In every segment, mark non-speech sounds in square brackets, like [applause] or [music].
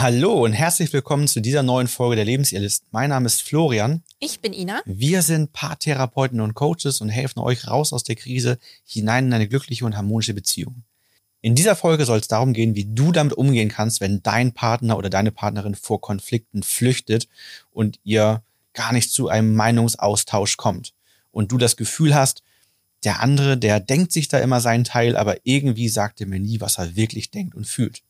Hallo und herzlich willkommen zu dieser neuen Folge der Lebensirrlist. Mein Name ist Florian. Ich bin Ina. Wir sind Paartherapeuten und Coaches und helfen euch raus aus der Krise hinein in eine glückliche und harmonische Beziehung. In dieser Folge soll es darum gehen, wie du damit umgehen kannst, wenn dein Partner oder deine Partnerin vor Konflikten flüchtet und ihr gar nicht zu einem Meinungsaustausch kommt und du das Gefühl hast, der andere, der denkt sich da immer seinen Teil, aber irgendwie sagt er mir nie, was er wirklich denkt und fühlt.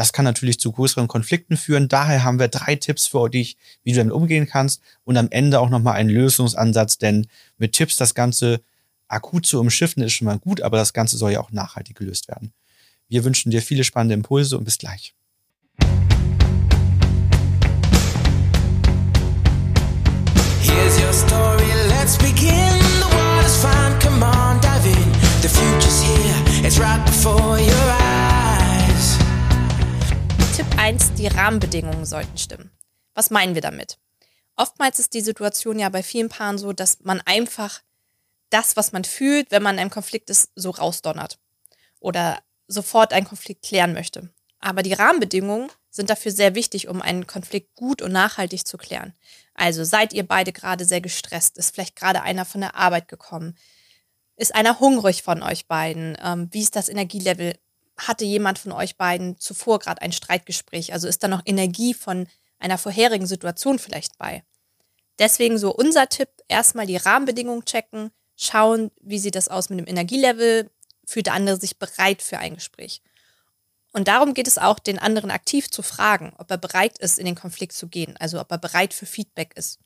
Das kann natürlich zu größeren Konflikten führen. Daher haben wir drei Tipps für dich, wie du damit umgehen kannst und am Ende auch nochmal einen Lösungsansatz, denn mit Tipps das Ganze akut zu umschiffen ist schon mal gut, aber das Ganze soll ja auch nachhaltig gelöst werden. Wir wünschen dir viele spannende Impulse und bis gleich. Die Rahmenbedingungen sollten stimmen. Was meinen wir damit? Oftmals ist die Situation ja bei vielen Paaren so, dass man einfach das, was man fühlt, wenn man in einem Konflikt ist, so rausdonnert. Oder sofort einen Konflikt klären möchte. Aber die Rahmenbedingungen sind dafür sehr wichtig, um einen Konflikt gut und nachhaltig zu klären. Also seid ihr beide gerade sehr gestresst, ist vielleicht gerade einer von der Arbeit gekommen, ist einer hungrig von euch beiden, ähm, wie ist das Energielevel? Hatte jemand von euch beiden zuvor gerade ein Streitgespräch? Also ist da noch Energie von einer vorherigen Situation vielleicht bei? Deswegen so unser Tipp, erstmal die Rahmenbedingungen checken, schauen, wie sieht das aus mit dem Energielevel, fühlt der andere sich bereit für ein Gespräch. Und darum geht es auch, den anderen aktiv zu fragen, ob er bereit ist, in den Konflikt zu gehen, also ob er bereit für Feedback ist.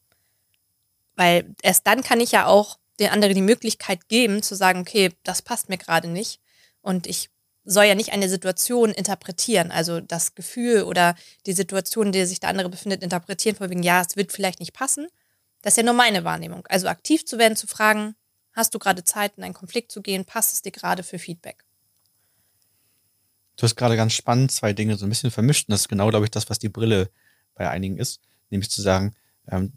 Weil erst dann kann ich ja auch den anderen die Möglichkeit geben, zu sagen, okay, das passt mir gerade nicht. Und ich soll ja nicht eine Situation interpretieren, also das Gefühl oder die Situation, in der sich der andere befindet, interpretieren, von wegen, ja, es wird vielleicht nicht passen. Das ist ja nur meine Wahrnehmung. Also aktiv zu werden, zu fragen, hast du gerade Zeit, in einen Konflikt zu gehen, passt es dir gerade für Feedback? Du hast gerade ganz spannend zwei Dinge so ein bisschen vermischt. Und das ist genau, glaube ich, das, was die Brille bei einigen ist. Nämlich zu sagen, ähm,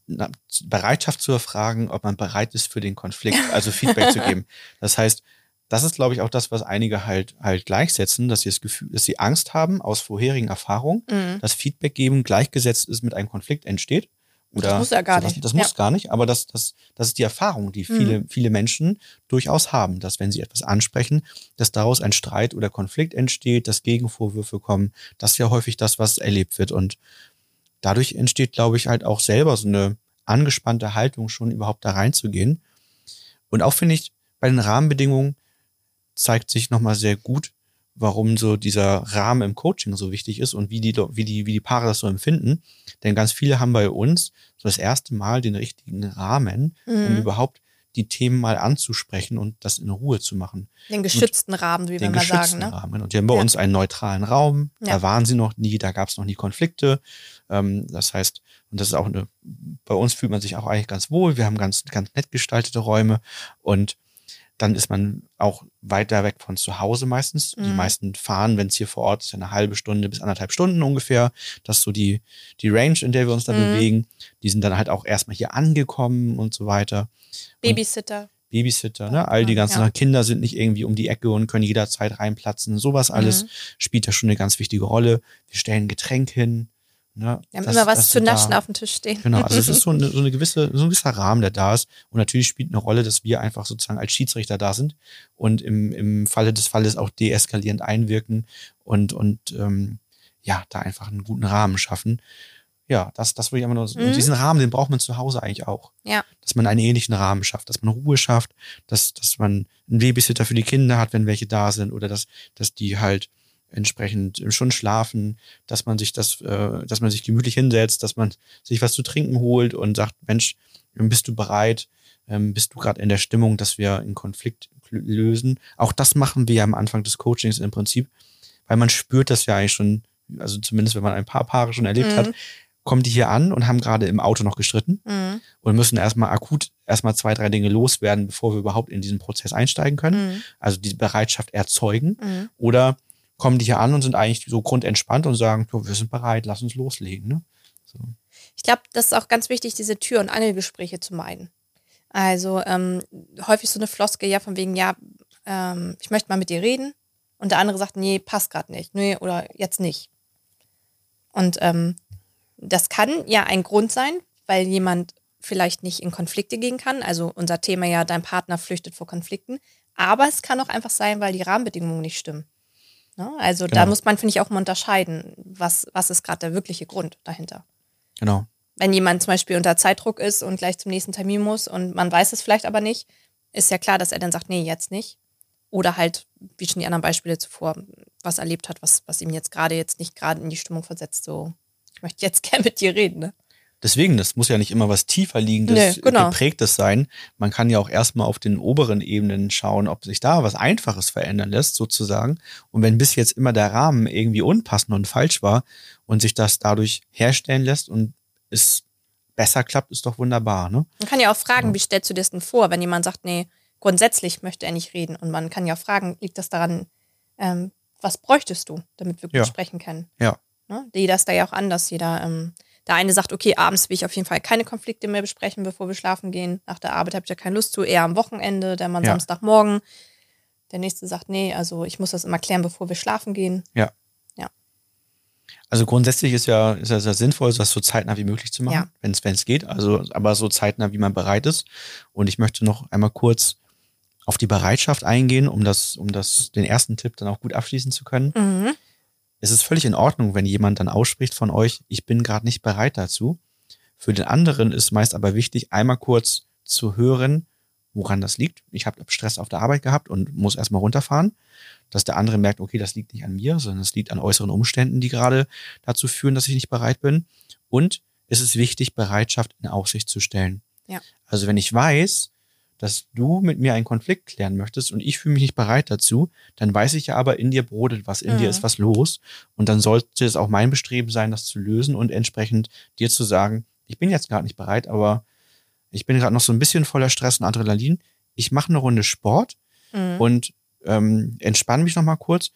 Bereitschaft zu erfragen, ob man bereit ist für den Konflikt, also Feedback zu geben. [laughs] Das heißt, das ist, glaube ich, auch das, was einige halt halt gleichsetzen, dass sie das Gefühl, dass sie Angst haben aus vorherigen Erfahrungen, mhm. dass Feedback geben gleichgesetzt ist mit einem Konflikt entsteht. Oder das muss ja gar sowas. nicht. Das muss ja. gar nicht, aber das, das, das ist die Erfahrung, die viele, mhm. viele Menschen durchaus haben, dass wenn sie etwas ansprechen, dass daraus ein Streit oder Konflikt entsteht, dass Gegenvorwürfe kommen. Das ist ja häufig das, was erlebt wird. Und dadurch entsteht, glaube ich, halt auch selber so eine angespannte Haltung, schon überhaupt da reinzugehen. Und auch finde ich, bei den Rahmenbedingungen zeigt sich nochmal sehr gut, warum so dieser Rahmen im Coaching so wichtig ist und wie die, wie die, wie die Paare das so empfinden. Denn ganz viele haben bei uns so das erste Mal den richtigen Rahmen, mhm. um überhaupt die Themen mal anzusprechen und das in Ruhe zu machen. Den geschützten und Rahmen, wie wir mal sagen. Ne? Rahmen. Und die haben bei ja. uns einen neutralen Raum. Ja. Da waren sie noch nie, da gab es noch nie Konflikte. Ähm, das heißt, und das ist auch eine, bei uns fühlt man sich auch eigentlich ganz wohl. Wir haben ganz, ganz nett gestaltete Räume und dann ist man auch weiter weg von zu Hause meistens. Mhm. Die meisten fahren, wenn es hier vor Ort ist, eine halbe Stunde bis anderthalb Stunden ungefähr. Das ist so die, die Range, in der wir uns da mhm. bewegen. Die sind dann halt auch erstmal hier angekommen und so weiter. Babysitter. Und Babysitter, ne? All die ganzen ja. Kinder sind nicht irgendwie um die Ecke und können jederzeit reinplatzen. Sowas alles mhm. spielt ja schon eine ganz wichtige Rolle. Wir stellen Getränk hin. Ne, wir haben das, immer was zu naschen da, auf dem Tisch stehen. Genau, also es ist so eine, so eine gewisse, so ein gewisser Rahmen, der da ist. Und natürlich spielt eine Rolle, dass wir einfach sozusagen als Schiedsrichter da sind und im, im Falle des Falles auch deeskalierend einwirken und, und ähm, ja, da einfach einen guten Rahmen schaffen. Ja, das, das würde ich einfach nur. Mhm. Und diesen Rahmen, den braucht man zu Hause eigentlich auch. Ja. Dass man einen ähnlichen Rahmen schafft, dass man Ruhe schafft, dass, dass man einen Babysitter für die Kinder hat, wenn welche da sind, oder dass, dass die halt entsprechend schon schlafen, dass man sich das, äh, dass man sich gemütlich hinsetzt, dass man sich was zu trinken holt und sagt, Mensch, bist du bereit? Ähm, bist du gerade in der Stimmung, dass wir einen Konflikt lösen? Auch das machen wir ja am Anfang des Coachings im Prinzip, weil man spürt das ja eigentlich schon, also zumindest wenn man ein paar Paare schon erlebt mhm. hat, kommen die hier an und haben gerade im Auto noch gestritten mhm. und müssen erstmal akut erstmal zwei, drei Dinge loswerden, bevor wir überhaupt in diesen Prozess einsteigen können. Mhm. Also die Bereitschaft erzeugen. Mhm. Oder kommen die hier an und sind eigentlich so grundentspannt und sagen, wir sind bereit, lass uns loslegen. Ne? So. Ich glaube, das ist auch ganz wichtig, diese Tür- und Angelgespräche zu meiden. Also ähm, häufig so eine Floske ja von wegen, ja, ähm, ich möchte mal mit dir reden. Und der andere sagt, nee, passt gerade nicht. Nee, oder jetzt nicht. Und ähm, das kann ja ein Grund sein, weil jemand vielleicht nicht in Konflikte gehen kann. Also unser Thema ja, dein Partner flüchtet vor Konflikten. Aber es kann auch einfach sein, weil die Rahmenbedingungen nicht stimmen. Ne? Also genau. da muss man, finde ich, auch mal unterscheiden, was, was ist gerade der wirkliche Grund dahinter. Genau. Wenn jemand zum Beispiel unter Zeitdruck ist und gleich zum nächsten Termin muss und man weiß es vielleicht aber nicht, ist ja klar, dass er dann sagt, nee, jetzt nicht. Oder halt, wie schon die anderen Beispiele zuvor, was erlebt hat, was, was ihm jetzt gerade jetzt nicht gerade in die Stimmung versetzt, so, ich möchte jetzt [laughs] gern mit dir reden, ne? Deswegen, das muss ja nicht immer was tiefer liegendes, nee, genau. geprägtes sein. Man kann ja auch erstmal auf den oberen Ebenen schauen, ob sich da was Einfaches verändern lässt, sozusagen. Und wenn bis jetzt immer der Rahmen irgendwie unpassend und falsch war und sich das dadurch herstellen lässt und es besser klappt, ist doch wunderbar, ne? Man kann ja auch fragen, ja. wie stellst du dir das denn vor, wenn jemand sagt, nee, grundsätzlich möchte er nicht reden. Und man kann ja auch fragen, liegt das daran, ähm, was bräuchtest du, damit wir gut ja. sprechen können? Ja. Ne? Jeder ist da ja auch anders. Jeder, ähm, der eine sagt, okay, abends will ich auf jeden Fall keine Konflikte mehr besprechen, bevor wir schlafen gehen. Nach der Arbeit habe ich ja keine Lust zu, eher am Wochenende, der Mann Ja. Samstagmorgen. Der nächste sagt, nee, also ich muss das immer klären, bevor wir schlafen gehen. Ja. Ja. Also grundsätzlich ist ja, ist ja sehr sinnvoll, das so zeitnah wie möglich zu machen, Ja. wenn es wenn es geht. Also, aber so zeitnah, wie man bereit ist. Und ich möchte noch einmal kurz auf die Bereitschaft eingehen, um das, um das, den ersten Tipp dann auch gut abschließen zu können. Mhm. Es ist völlig in Ordnung, wenn jemand dann ausspricht von euch, ich bin gerade nicht bereit dazu. Für den anderen ist meist aber wichtig, einmal kurz zu hören, woran das liegt. Ich habe Stress auf der Arbeit gehabt und muss erstmal runterfahren, dass der andere merkt, okay, das liegt nicht an mir, sondern es liegt an äußeren Umständen, die gerade dazu führen, dass ich nicht bereit bin. Und es ist wichtig, Bereitschaft in Aussicht zu stellen. Ja. Also wenn ich weiß, dass du mit mir einen Konflikt klären möchtest und ich fühle mich nicht bereit dazu, dann weiß ich ja aber, in dir brodelt was, in Mhm. dir ist was los. Und dann sollte es auch mein Bestreben sein, das zu lösen und entsprechend dir zu sagen, ich bin jetzt gerade nicht bereit, aber ich bin gerade noch so ein bisschen voller Stress und Adrenalin. Ich mache eine Runde Sport Mhm. und ähm, entspann mich noch mal kurz.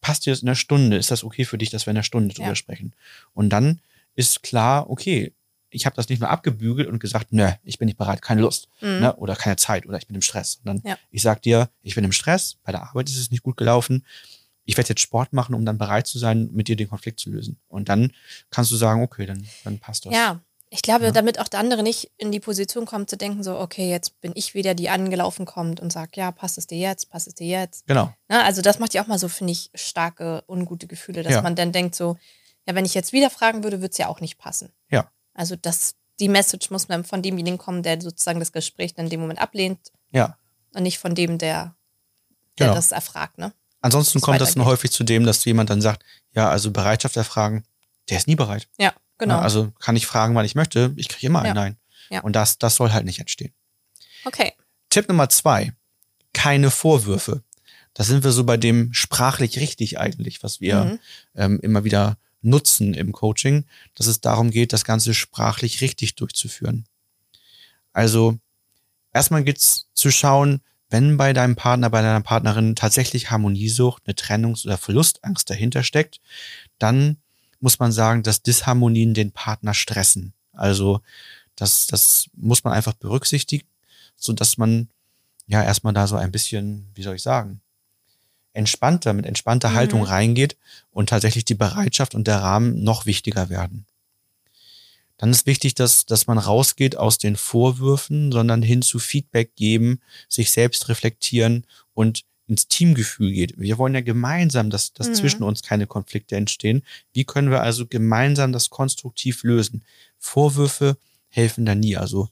Passt dir das in einer Stunde? Ist das okay für dich, dass wir in einer Stunde drüber Ja. sprechen? Und dann ist klar, okay, ich habe das nicht nur abgebügelt und gesagt, ne, ich bin nicht bereit, keine Lust Mhm. ne, oder keine Zeit oder ich bin im Stress. Und dann, Ja. ich sag dir, ich bin im Stress, bei der Arbeit ist es nicht gut gelaufen. Ich werde jetzt Sport machen, um dann bereit zu sein, mit dir den Konflikt zu lösen. Und dann kannst du sagen, okay, dann, dann passt das. Ja, ich glaube, Ja. damit auch der andere nicht in die Position kommt, zu denken, so, okay, jetzt bin ich wieder die angelaufen kommt und sagt, ja, passt es dir jetzt, passt es dir jetzt. Genau. Ne? Also das macht ja auch mal so, finde ich, starke, ungute Gefühle, dass Ja. man dann denkt so, ja, wenn ich jetzt wieder fragen würde, würde es ja auch nicht passen. Ja. Also das, die Message muss dann von demjenigen kommen, der sozusagen das Gespräch dann in dem Moment ablehnt Ja. und nicht von dem, der, der Genau. das erfragt, ne? Ansonsten es kommt das dann häufig zu dem, dass jemand dann sagt, ja, also Bereitschaft erfragen, der ist nie bereit. Ja, genau. Ja, also kann ich fragen, wann ich möchte, ich kriege immer ein Ja. Nein. Ja. Und das, das soll halt nicht entstehen. okay. Tipp Nummer zwei, keine Vorwürfe. Da sind wir so bei dem sprachlich richtig eigentlich, was wir Mhm. ähm, immer wieder nutzen im Coaching, dass es darum geht, das Ganze sprachlich richtig durchzuführen. Also erstmal geht's zu schauen, wenn bei deinem Partner, bei deiner Partnerin tatsächlich Harmoniesucht, eine Trennungs- oder Verlustangst dahinter steckt, dann muss man sagen, dass Disharmonien den Partner stressen. Also das, das muss man einfach berücksichtigen, so dass man ja erstmal da so ein bisschen, wie soll ich sagen, entspannter, mit entspannter Mhm. Haltung reingeht und tatsächlich die Bereitschaft und der Rahmen noch wichtiger werden. Dann ist wichtig, dass, dass man rausgeht aus den Vorwürfen, sondern hin zu Feedback geben, sich selbst reflektieren und ins Teamgefühl geht. Wir wollen ja gemeinsam, dass, dass Mhm. zwischen uns keine Konflikte entstehen. Wie können wir also gemeinsam das konstruktiv lösen? Vorwürfe helfen da nie. Also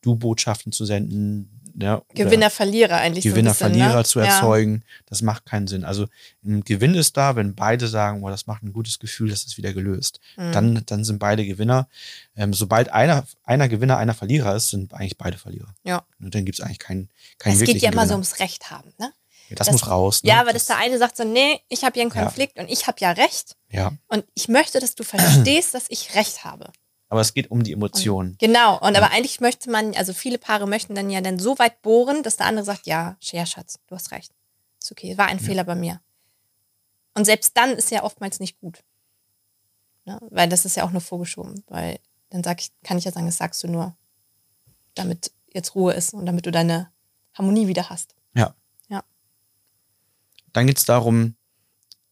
du Botschaften zu senden, ja, Gewinner, Verlierer eigentlich. so Gewinner, bisschen, Verlierer ne? zu Ja. erzeugen, das macht keinen Sinn. Also ein Gewinn ist da, wenn beide sagen, boah, das macht ein gutes Gefühl, das ist wieder gelöst. Mhm. Dann, dann sind beide Gewinner. Ähm, sobald einer, einer Gewinner, einer Verlierer ist, sind eigentlich beide Verlierer. Ja. Und dann gibt es eigentlich keinen, keinen Es geht ja immer so Gewinner. ums Recht haben, ne? ja, das, das- muss raus. Ne? Ja, aber dass der eine sagt so, nee, ich habe hier einen Ja. Konflikt und ich habe ja Recht ja, und ich möchte, dass du verstehst, dass ich Recht habe. Aber es geht um die Emotionen. Genau, und Ja. aber eigentlich möchte man, also viele Paare möchten dann ja dann so weit bohren, dass der andere sagt, ja, ja, Schatz, du hast recht. Ist okay, war ein Fehler bei mir. Und selbst dann ist ja oftmals nicht gut. Ne? Weil das ist ja auch nur vorgeschoben, weil dann sag ich, kann ich ja sagen, das sagst du nur, damit jetzt Ruhe ist und damit du deine Harmonie wieder hast. Ja. Ja. Dann geht es darum,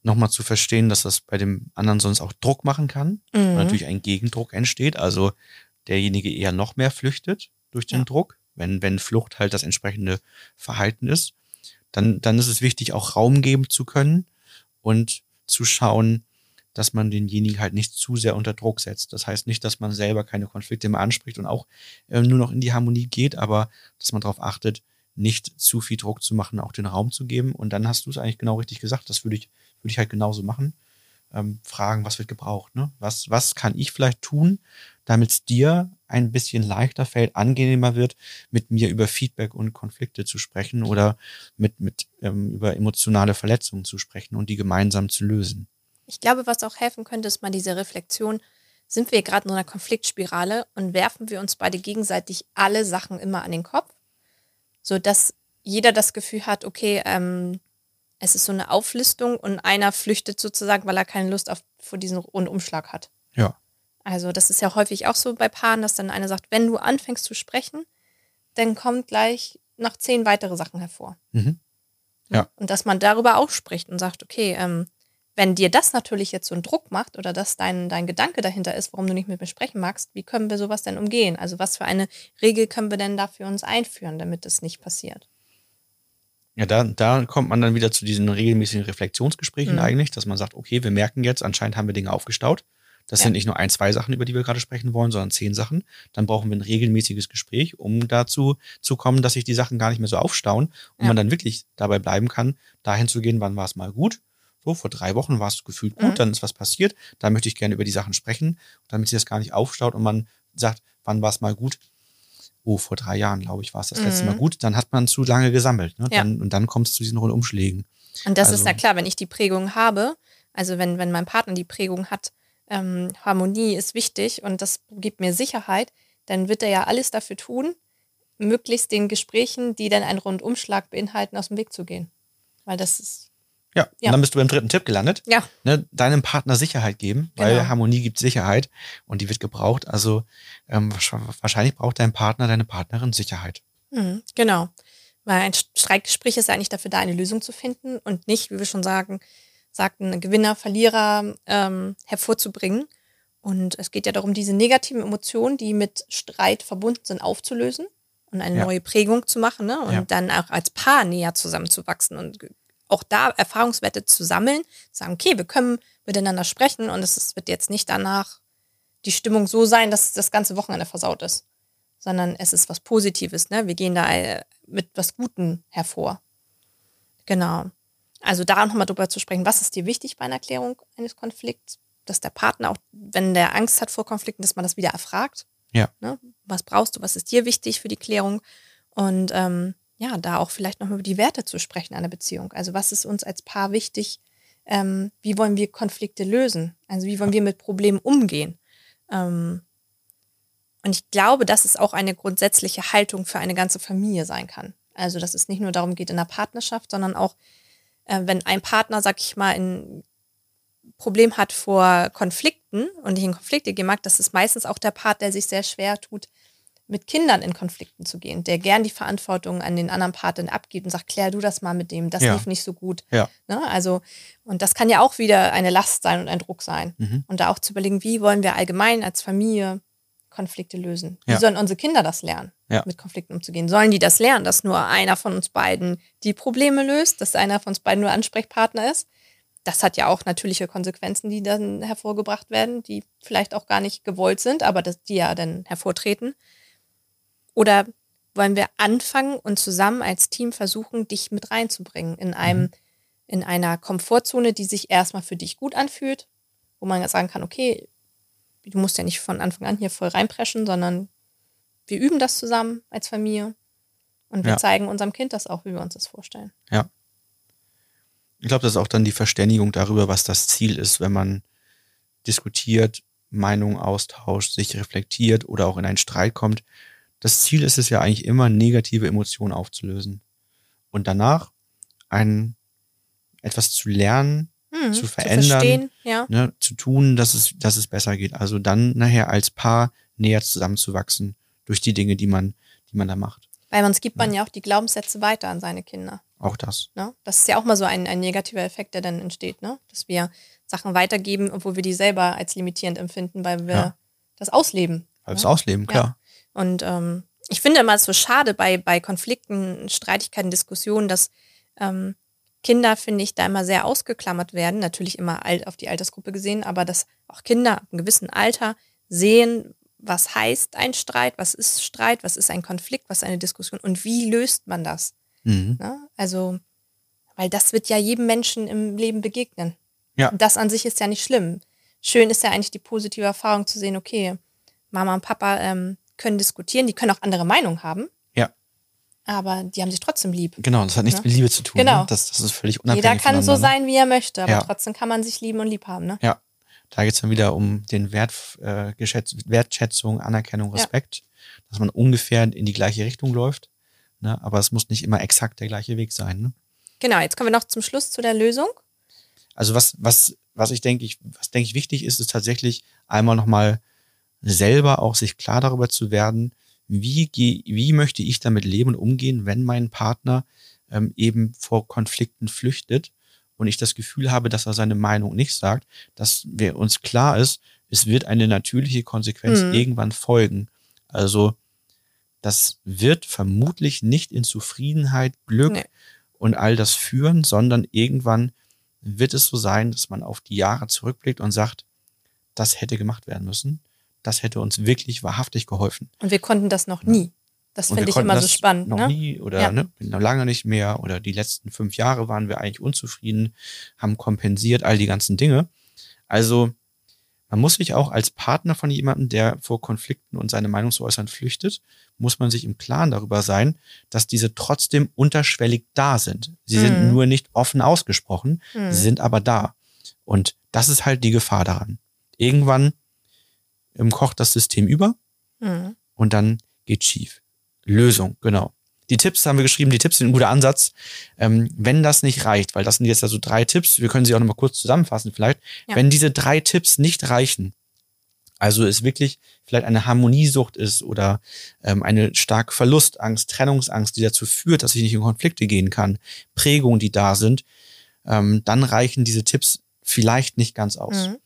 nochmal zu verstehen, dass das bei dem anderen sonst auch Druck machen kann Mhm. natürlich ein Gegendruck entsteht, also derjenige eher noch mehr flüchtet durch den Ja. Druck, wenn, wenn Flucht halt das entsprechende Verhalten ist, dann, dann ist es wichtig, auch Raum geben zu können und zu schauen, dass man denjenigen halt nicht zu sehr unter Druck setzt. Das heißt nicht, dass man selber keine Konflikte mehr anspricht und auch äh, nur noch in die Harmonie geht, aber dass man darauf achtet, nicht zu viel Druck zu machen, auch den Raum zu geben. Und dann hast du es eigentlich genau richtig gesagt. Das würde ich, würde ich halt genauso machen. Ähm, fragen, was wird gebraucht? Ne? Was, was kann ich vielleicht tun, damit es dir ein bisschen leichter fällt, angenehmer wird, mit mir über Feedback und Konflikte zu sprechen oder mit, mit ähm, über emotionale Verletzungen zu sprechen und die gemeinsam zu lösen. Ich glaube, was auch helfen könnte, ist mal diese Reflexion. Sind wir gerade in einer Konfliktspirale und werfen wir uns beide gegenseitig alle Sachen immer an den Kopf, sodass jeder das Gefühl hat, okay, ähm, es ist so eine Auflistung und einer flüchtet sozusagen, weil er keine Lust auf vor diesen Rundumschlag hat. Ja. Also das ist ja häufig auch so bei Paaren, dass dann einer sagt, wenn du anfängst zu sprechen, dann kommt gleich noch zehn weitere Sachen hervor. Mhm. Ja. Und dass man darüber auch spricht und sagt, okay, ähm, wenn dir das natürlich jetzt so einen Druck macht oder dass dein, dein Gedanke dahinter ist, warum du nicht mit mir sprechen magst, wie können wir sowas denn umgehen? Also was für eine Regel können wir denn da für uns einführen, damit das nicht passiert? Ja, da, da kommt man dann wieder zu diesen regelmäßigen Reflexionsgesprächen Mhm. eigentlich, dass man sagt, okay, wir merken jetzt, anscheinend haben wir Dinge aufgestaut. Das Ja. sind nicht nur ein, zwei Sachen, über die wir gerade sprechen wollen, sondern zehn Sachen. Dann brauchen wir ein regelmäßiges Gespräch, um dazu zu kommen, dass sich die Sachen gar nicht mehr so aufstauen und Ja. man dann wirklich dabei bleiben kann, dahin zu gehen, wann war es mal gut. So, vor drei Wochen war es gefühlt gut, Mhm. dann ist was passiert. Da möchte ich gerne über die Sachen sprechen, damit sich das gar nicht aufstaut und man sagt, wann war es mal gut? Oh, vor drei Jahren, glaube ich, war es das letzte Mhm. Mal gut. Dann hat man zu lange gesammelt. Ne? Ja. Dann, und dann kommt es zu diesen Rundumschlägen. Und das Also- ist ja klar, wenn ich die Prägung habe, also wenn, wenn mein Partner die Prägung hat, ähm, Harmonie ist wichtig und das gibt mir Sicherheit, dann wird er ja alles dafür tun, möglichst den Gesprächen, die dann einen Rundumschlag beinhalten, aus dem Weg zu gehen. Weil das ist, Ja, Ja. und dann bist du beim dritten Tipp gelandet. ja, Ne, deinem Partner Sicherheit geben, weil Genau. Harmonie gibt Sicherheit und die wird gebraucht. Also ähm, wahrsch- wahrscheinlich braucht dein Partner, deine Partnerin Sicherheit. Mhm, genau. Weil ein Streitgespräch ist ja eigentlich dafür da, eine Lösung zu finden und nicht, wie wir schon sagen, sagten, Gewinner, Verlierer ähm, hervorzubringen. Und es geht ja darum, diese negativen Emotionen, die mit Streit verbunden sind, aufzulösen und eine Ja. neue Prägung zu machen ne? und Ja. dann auch als Paar näher zusammenzuwachsen und auch da Erfahrungswerte zu sammeln, sagen, okay, wir können miteinander sprechen und es wird jetzt nicht danach die Stimmung so sein, dass das ganze Wochenende versaut ist sondern es ist was Positives. Ne? Wir gehen da äh, mit was Gutem hervor. Genau. Also da nochmal drüber zu sprechen, was ist dir wichtig bei einer Klärung eines Konflikts, dass der Partner auch, wenn der Angst hat vor Konflikten, dass man das wieder erfragt. Ja. Ne? Was brauchst du, was ist dir wichtig für die Klärung? Und ähm, ja, da auch vielleicht noch über die Werte zu sprechen einer Beziehung. Also was ist uns als Paar wichtig? Ähm, wie wollen wir Konflikte lösen? Also wie wollen wir mit Problemen umgehen? Ähm, und ich glaube, dass es auch eine grundsätzliche Haltung für eine ganze Familie sein kann. Also, dass es nicht nur darum geht in der Partnerschaft, sondern auch, äh, wenn ein Partner, sag ich mal, ein Problem hat vor Konflikten und nicht in Konflikte gehen mag, das ist meistens auch der Part, der sich sehr schwer tut, mit Kindern in Konflikten zu gehen, der gern die Verantwortung an den anderen Partner abgibt und sagt, klär du das mal mit dem, das Ja. lief nicht so gut. Ja. Ne? Also, und das kann ja auch wieder eine Last sein und ein Druck sein. Mhm. Und da auch zu überlegen, wie wollen wir allgemein als Familie Konflikte lösen? Wie Ja. sollen unsere Kinder das lernen, mit Konflikten umzugehen? Sollen die das lernen, dass nur einer von uns beiden die Probleme löst, dass einer von uns beiden nur Ansprechpartner ist? Das hat ja auch natürliche Konsequenzen, die dann hervorgebracht werden, die vielleicht auch gar nicht gewollt sind, aber das, die ja dann hervortreten. Oder wollen wir anfangen und zusammen als Team versuchen, dich mit reinzubringen in einem, Mhm. in einer Komfortzone, die sich erstmal für dich gut anfühlt, wo man sagen kann, okay, du musst ja nicht von Anfang an hier voll reinpreschen, sondern wir üben das zusammen als Familie und wir Ja. zeigen unserem Kind das auch, wie wir uns das vorstellen. Ich glaube, das ist auch dann die Verständigung darüber, was das Ziel ist, wenn man diskutiert, Meinungen austauscht, sich reflektiert oder auch in einen Streit kommt. Das Ziel ist es ja eigentlich immer, negative Emotionen aufzulösen. Und danach ein, etwas zu lernen, Hm, Zu verändern. verstehen, ja. ne, zu tun, dass es, dass es besser geht. Also dann nachher als Paar näher zusammenzuwachsen durch die Dinge, die man, die man da macht. Weil sonst gibt man ja. ja auch die Glaubenssätze weiter an seine Kinder. Auch das. Ne? Das ist ja auch mal so ein, ein negativer Effekt, der dann entsteht, ne? dass wir Sachen weitergeben, obwohl wir die selber als limitierend empfinden, weil wir ja. das ausleben. Weil wir es ausleben, klar. Und ähm, ich finde immer so schade bei, bei Konflikten, Streitigkeiten, Diskussionen, dass ähm, Kinder, finde ich, da immer sehr ausgeklammert werden. Natürlich immer alt auf die Altersgruppe gesehen, aber dass auch Kinder ab einem gewissen Alter sehen, was heißt ein Streit, was ist Streit, was ist ein Konflikt, was ist eine Diskussion und wie löst man das? Mhm. Ne? Also, weil das wird ja jedem Menschen im Leben begegnen. Ja. Das an sich ist ja nicht schlimm. Schön ist ja eigentlich die positive Erfahrung zu sehen, okay, Mama und Papa ähm, können diskutieren, die können auch andere Meinungen haben. Ja. Aber die haben sich trotzdem lieb. Genau, das hat nichts ne? mit Liebe zu tun. Genau. Ne? Das, das ist völlig unabhängig. Jeder kann so ne? sein, wie er möchte, aber ja. trotzdem kann man sich lieben und lieb haben. Ne? Ja. Da geht es dann wieder um den Wert, äh, Wertschätzung, Anerkennung, Respekt, ja. dass man ungefähr in die gleiche Richtung läuft. Ne? Aber es muss nicht immer exakt der gleiche Weg sein. Ne? Genau, jetzt kommen wir noch zum Schluss zu der Lösung. Also was, was, was ich denke, ich, was denke ich wichtig ist, ist tatsächlich einmal nochmal selber auch sich klar darüber zu werden, wie, wie möchte ich damit leben und umgehen, wenn mein Partner ähm, eben vor Konflikten flüchtet und ich das Gefühl habe, dass er seine Meinung nicht sagt, dass wir uns klar ist, es wird eine natürliche Konsequenz mhm. irgendwann folgen. Also das wird vermutlich nicht in Zufriedenheit, Glück nee. und all das führen, sondern irgendwann wird es so sein, dass man auf die Jahre zurückblickt und sagt, das hätte gemacht werden müssen. Das hätte uns wirklich wahrhaftig geholfen. Und wir konnten das noch nie. Das finde ich immer so spannend. Noch ne? nie oder ja. ne, noch lange nicht mehr oder die letzten fünf Jahre waren wir eigentlich unzufrieden, haben kompensiert, all die ganzen Dinge. Also man muss sich auch als Partner von jemandem, der vor Konflikten und seine Meinung zu äußern flüchtet, muss man sich im Klaren darüber sein, dass diese trotzdem unterschwellig da sind. Sie mhm. sind nur nicht offen ausgesprochen, mhm. sie sind aber da. Und das ist halt die Gefahr daran. Irgendwann kocht das System über mhm. und dann geht schief. Lösung, genau. Die Tipps haben wir geschrieben, die Tipps sind ein guter Ansatz. Ähm, wenn das nicht reicht, weil das sind jetzt also drei Tipps, wir können sie auch nochmal kurz zusammenfassen vielleicht. Ja. Wenn diese drei Tipps nicht reichen, also es wirklich vielleicht eine Harmoniesucht ist oder ähm, eine starke Verlustangst, Trennungsangst, die dazu führt, dass ich nicht in Konflikte gehen kann, Prägungen, die da sind, ähm, dann reichen diese Tipps vielleicht nicht ganz aus. Mhm.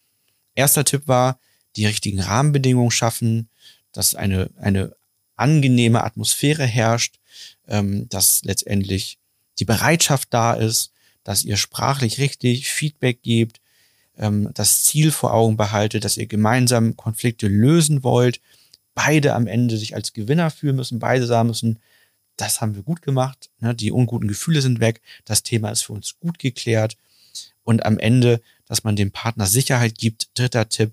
Erster Tipp war, die richtigen Rahmenbedingungen schaffen, dass eine, eine angenehme Atmosphäre herrscht, ähm, dass letztendlich die Bereitschaft da ist, dass ihr sprachlich richtig Feedback gebt, ähm, das Ziel vor Augen behaltet, dass ihr gemeinsam Konflikte lösen wollt, beide am Ende sich als Gewinner fühlen müssen, beide sagen müssen, das haben wir gut gemacht, ne, die unguten Gefühle sind weg, das Thema ist für uns gut geklärt. Und am Ende, dass man dem Partner Sicherheit gibt, dritter Tipp,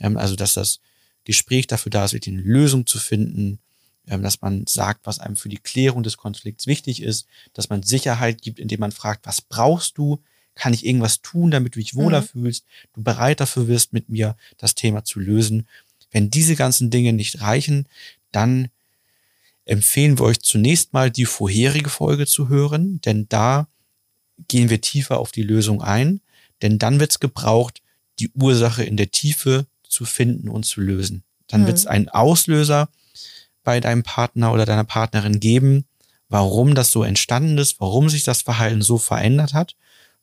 also dass das Gespräch dafür da ist, eine Lösung zu finden, ähm, dass man sagt, was einem für die Klärung des Konflikts wichtig ist, dass man Sicherheit gibt, indem man fragt, was brauchst du? Kann ich irgendwas tun, damit du dich wohler mhm. fühlst, du bereit dafür wirst, mit mir das Thema zu lösen? Wenn diese ganzen Dinge nicht reichen, dann empfehlen wir euch zunächst mal die vorherige Folge zu hören, denn da gehen wir tiefer auf die Lösung ein, denn dann wird es gebraucht, die Ursache in der Tiefe zu finden und zu lösen. Dann mhm. wird es einen Auslöser bei deinem Partner oder deiner Partnerin geben, warum das so entstanden ist, warum sich das Verhalten so verändert hat,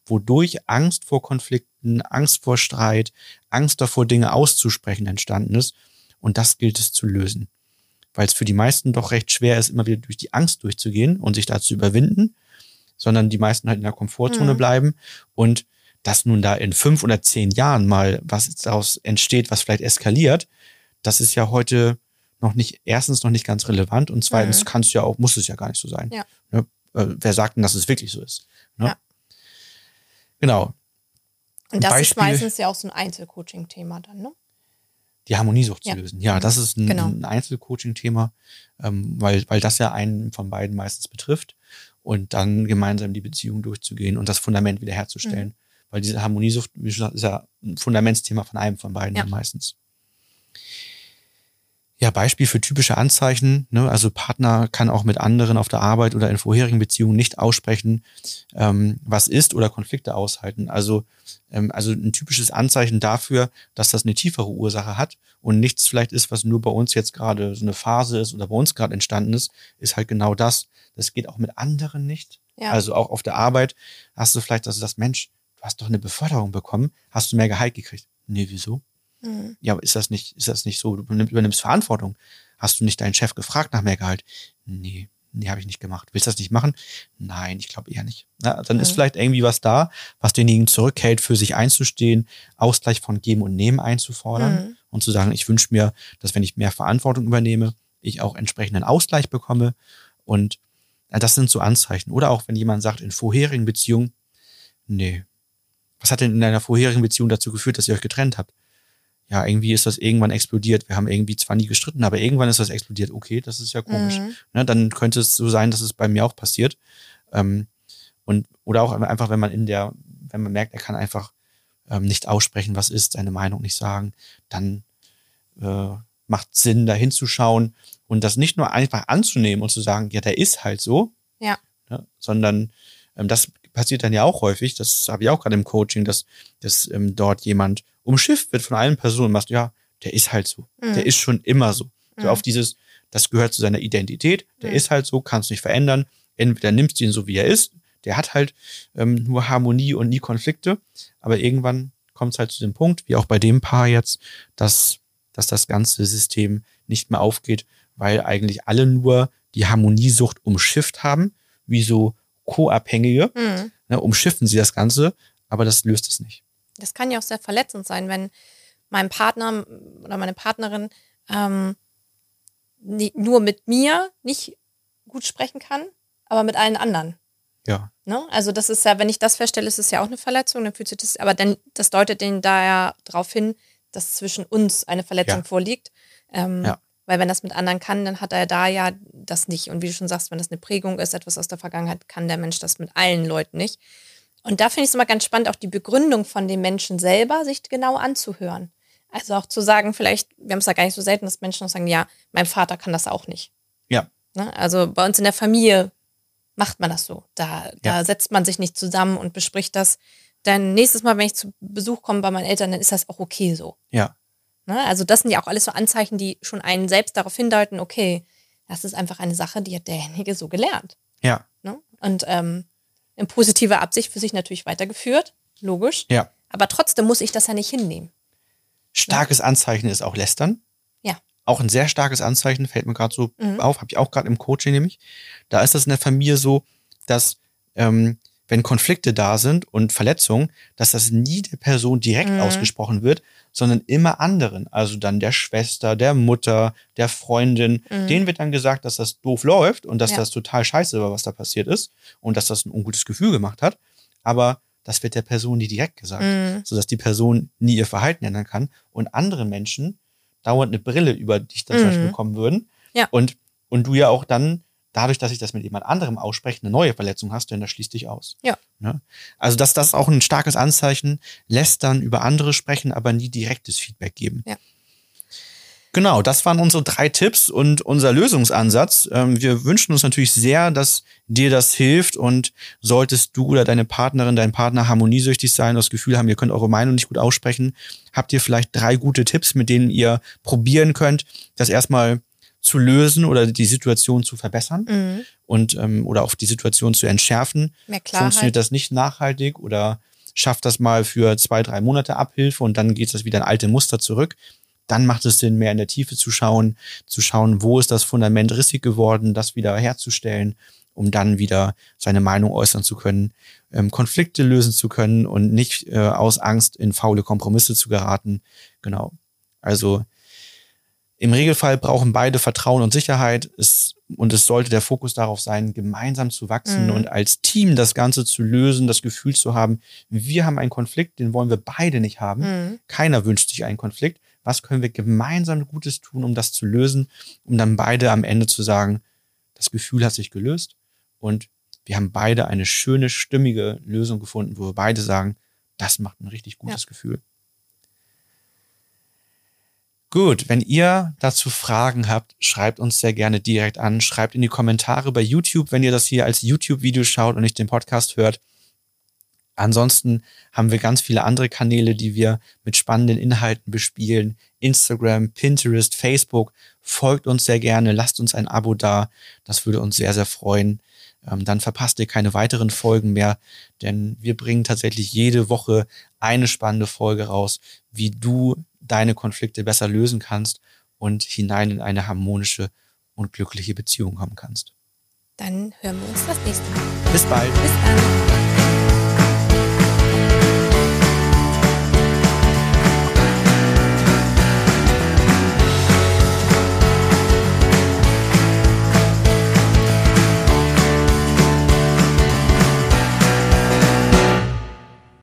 wodurch Angst vor Konflikten, Angst vor Streit, Angst davor, Dinge auszusprechen entstanden ist. Und das gilt es zu lösen. Weil es für die meisten doch recht schwer ist, immer wieder durch die Angst durchzugehen und sich da zu überwinden, sondern die meisten halt in der Komfortzone mhm. bleiben und dass nun da in fünf oder zehn Jahren mal was daraus entsteht, was vielleicht eskaliert, das ist ja heute noch nicht, erstens noch nicht ganz relevant und zweitens mhm. kannst du ja auch, muss es ja gar nicht so sein. Ja. Ne? Äh, wer sagt denn, dass es wirklich so ist? Ne? Ja. Genau. Und das Beispiel, ist meistens ja auch so ein Einzelcoaching-Thema dann, ne? Die Harmoniesucht ja. zu lösen. Ja, das ist ein, genau. ein Einzelcoaching-Thema, ähm, weil, weil das ja einen von beiden meistens betrifft und dann gemeinsam die Beziehung durchzugehen und das Fundament wiederherzustellen. Mhm. Weil diese Harmoniesucht, wie gesagt, ist ja ein Fundamentsthema von einem von beiden ja. meistens. Ja, Beispiel für typische Anzeichen. Ne? Also Partner kann auch mit anderen auf der Arbeit oder in vorherigen Beziehungen nicht aussprechen, ähm, was ist oder Konflikte aushalten. Also, ähm, also ein typisches Anzeichen dafür, dass das eine tiefere Ursache hat und nichts vielleicht ist, was nur bei uns jetzt gerade so eine Phase ist oder bei uns gerade entstanden ist, ist halt genau das. Das geht auch mit anderen nicht. Ja. Also auch auf der Arbeit hast du vielleicht, also das Mensch, du hast doch eine Beförderung bekommen, hast du mehr Gehalt gekriegt. Nee, wieso? Mhm. Ja, aber ist das nicht, ist das nicht so? Du übernimmst Verantwortung. Hast du nicht deinen Chef gefragt nach mehr Gehalt? Nee, nee, habe ich nicht gemacht. Willst du das nicht machen? Nein, ich glaube eher nicht. Na, dann mhm. ist vielleicht irgendwie was da, was denjenigen zurückhält, für sich einzustehen, Ausgleich von Geben und Nehmen einzufordern mhm. und zu sagen, ich wünsche mir, dass wenn ich mehr Verantwortung übernehme, ich auch entsprechenden Ausgleich bekomme. Und ja, das sind so Anzeichen. Oder auch wenn jemand sagt, in vorherigen Beziehungen, nee, was hat denn in deiner vorherigen Beziehung dazu geführt, dass ihr euch getrennt habt? ja, irgendwie ist das irgendwann explodiert. Wir haben irgendwie zwar nie gestritten, aber irgendwann ist das explodiert. Okay, das ist ja komisch. Mhm. Ne, dann könnte es so sein, dass es bei mir auch passiert. Ähm, und, oder auch einfach, wenn man in der, wenn man merkt, er kann einfach ähm, nicht aussprechen, was ist, seine Meinung nicht sagen, dann äh, macht Sinn, da hinzuschauen und das nicht nur einfach anzunehmen und zu sagen, ja, der ist halt so, ja. Ne, sondern ähm, das passiert dann ja auch häufig, das habe ich auch gerade im Coaching, dass, dass ähm, dort jemand umschifft wird von allen Personen, machst ja, der ist halt so. Mhm. Der ist schon immer so. Mhm. So auf dieses, das gehört zu seiner Identität, der mhm. ist halt so, kannst nicht verändern. Entweder nimmst du ihn so, wie er ist, der hat halt ähm, nur Harmonie und nie Konflikte, aber irgendwann kommt es halt zu dem Punkt, wie auch bei dem Paar jetzt, dass, dass das ganze System nicht mehr aufgeht, weil eigentlich alle nur die Harmoniesucht umschifft haben, wie so Co-Abhängige, mhm. ne, umschiffen sie das Ganze, aber das löst es nicht das kann ja auch sehr verletzend sein, wenn mein Partner oder meine Partnerin ähm, nie, nur mit mir nicht gut sprechen kann, aber mit allen anderen. Ja. Ne? Also das ist ja, wenn ich das feststelle, ist es ja auch eine Verletzung, dann fühlt sich das, aber dann, das deutet den da ja darauf hin, dass zwischen uns eine Verletzung ja. vorliegt. Ähm, ja. Weil wenn das mit anderen kann, dann hat er da ja das nicht. Und wie du schon sagst, wenn das eine Prägung ist, etwas aus der Vergangenheit, kann der Mensch das mit allen Leuten nicht. Und da finde ich es immer ganz spannend, auch die Begründung von dem Menschen selber sich genau anzuhören. Also auch zu sagen, vielleicht, wir haben es ja gar nicht so selten, dass Menschen sagen, ja, mein Vater kann das auch nicht. Ja. Ne? Also bei uns in der Familie macht man das so. Da, da ja. setzt man sich nicht zusammen und bespricht das. Dann nächstes Mal, wenn ich zu Besuch komme bei meinen Eltern, dann ist das auch okay so. Ja. Ne? Also das sind ja auch alles so Anzeichen, die schon einen selbst darauf hindeuten, okay, das ist einfach eine Sache, die hat derjenige so gelernt. Ja. Ne? Und ähm, in positiver Absicht für sich natürlich weitergeführt, logisch. Ja. Aber trotzdem muss ich das ja nicht hinnehmen. Starkes ja. Anzeichen ist auch Lästern. Ja. Auch ein sehr starkes Anzeichen, fällt mir gerade so mhm. auf, habe ich auch gerade im Coaching nämlich. Da ist das in der Familie so, dass ähm, wenn Konflikte da sind und Verletzungen, dass das nie der Person direkt mhm. ausgesprochen wird, sondern immer anderen. Also dann der Schwester, der Mutter, der Freundin. Mhm. Denen wird dann gesagt, dass das doof läuft und dass ja. das total scheiße war, was da passiert ist und dass das ein ungutes Gefühl gemacht hat. Aber das wird der Person nie direkt gesagt, mhm. sodass die Person nie ihr Verhalten ändern kann und andere Menschen dauernd eine Brille über dich dann zum Beispiel mhm. bekommen würden. Ja. Und, und du ja auch dann dadurch, dass ich das mit jemand anderem ausspreche, eine neue Verletzung hast, denn das schließt dich aus. Ja. Ne? Also das, das ist auch ein starkes Anzeichen, lässt dann über andere sprechen, aber nie direktes Feedback geben. Ja. Genau, das waren unsere drei Tipps und unser Lösungsansatz. Ähm, wir wünschen uns natürlich sehr, dass dir das hilft und solltest du oder deine Partnerin, dein Partner harmoniesüchtig sein, das Gefühl haben, ihr könnt eure Meinung nicht gut aussprechen, habt ihr vielleicht drei gute Tipps, mit denen ihr probieren könnt, das erstmal zu lösen oder die Situation zu verbessern mhm. und ähm, oder auch die Situation zu entschärfen. Funktioniert das nicht nachhaltig oder schafft das mal für zwei, drei Monate Abhilfe und dann geht das wieder in alte Muster zurück. Dann macht es Sinn, mehr in der Tiefe zu schauen, zu schauen, wo ist das Fundament rissig geworden, das wieder herzustellen, um dann wieder seine Meinung äußern zu können, ähm, Konflikte lösen zu können und nicht äh, aus Angst in faule Kompromisse zu geraten. Genau. Also im Regelfall brauchen beide Vertrauen und Sicherheit. Es, und es sollte der Fokus darauf sein, gemeinsam zu wachsen mhm. und als Team das Ganze zu lösen, das Gefühl zu haben, wir haben einen Konflikt, den wollen wir beide nicht haben. Mhm. Keiner wünscht sich einen Konflikt. Was können wir gemeinsam Gutes tun, um das zu lösen, um dann beide am Ende zu sagen, das Gefühl hat sich gelöst und wir haben beide eine schöne, stimmige Lösung gefunden, wo wir beide sagen, das macht ein richtig gutes ja. Gefühl. Gut, wenn ihr dazu Fragen habt, schreibt uns sehr gerne direkt an. Schreibt in die Kommentare bei YouTube, wenn ihr das hier als YouTube-Video schaut und nicht den Podcast hört. Ansonsten haben wir ganz viele andere Kanäle, die wir mit spannenden Inhalten bespielen. Instagram, Pinterest, Facebook. Folgt uns sehr gerne, lasst uns ein Abo da. Das würde uns sehr, sehr freuen. Ähm, dann verpasst ihr keine weiteren Folgen mehr, denn wir bringen tatsächlich jede Woche eine spannende Folge raus, wie du deine Konflikte besser lösen kannst und hinein in eine harmonische und glückliche Beziehung kommen kannst. Dann hören wir uns das nächste Mal. Bis bald. Bis dann.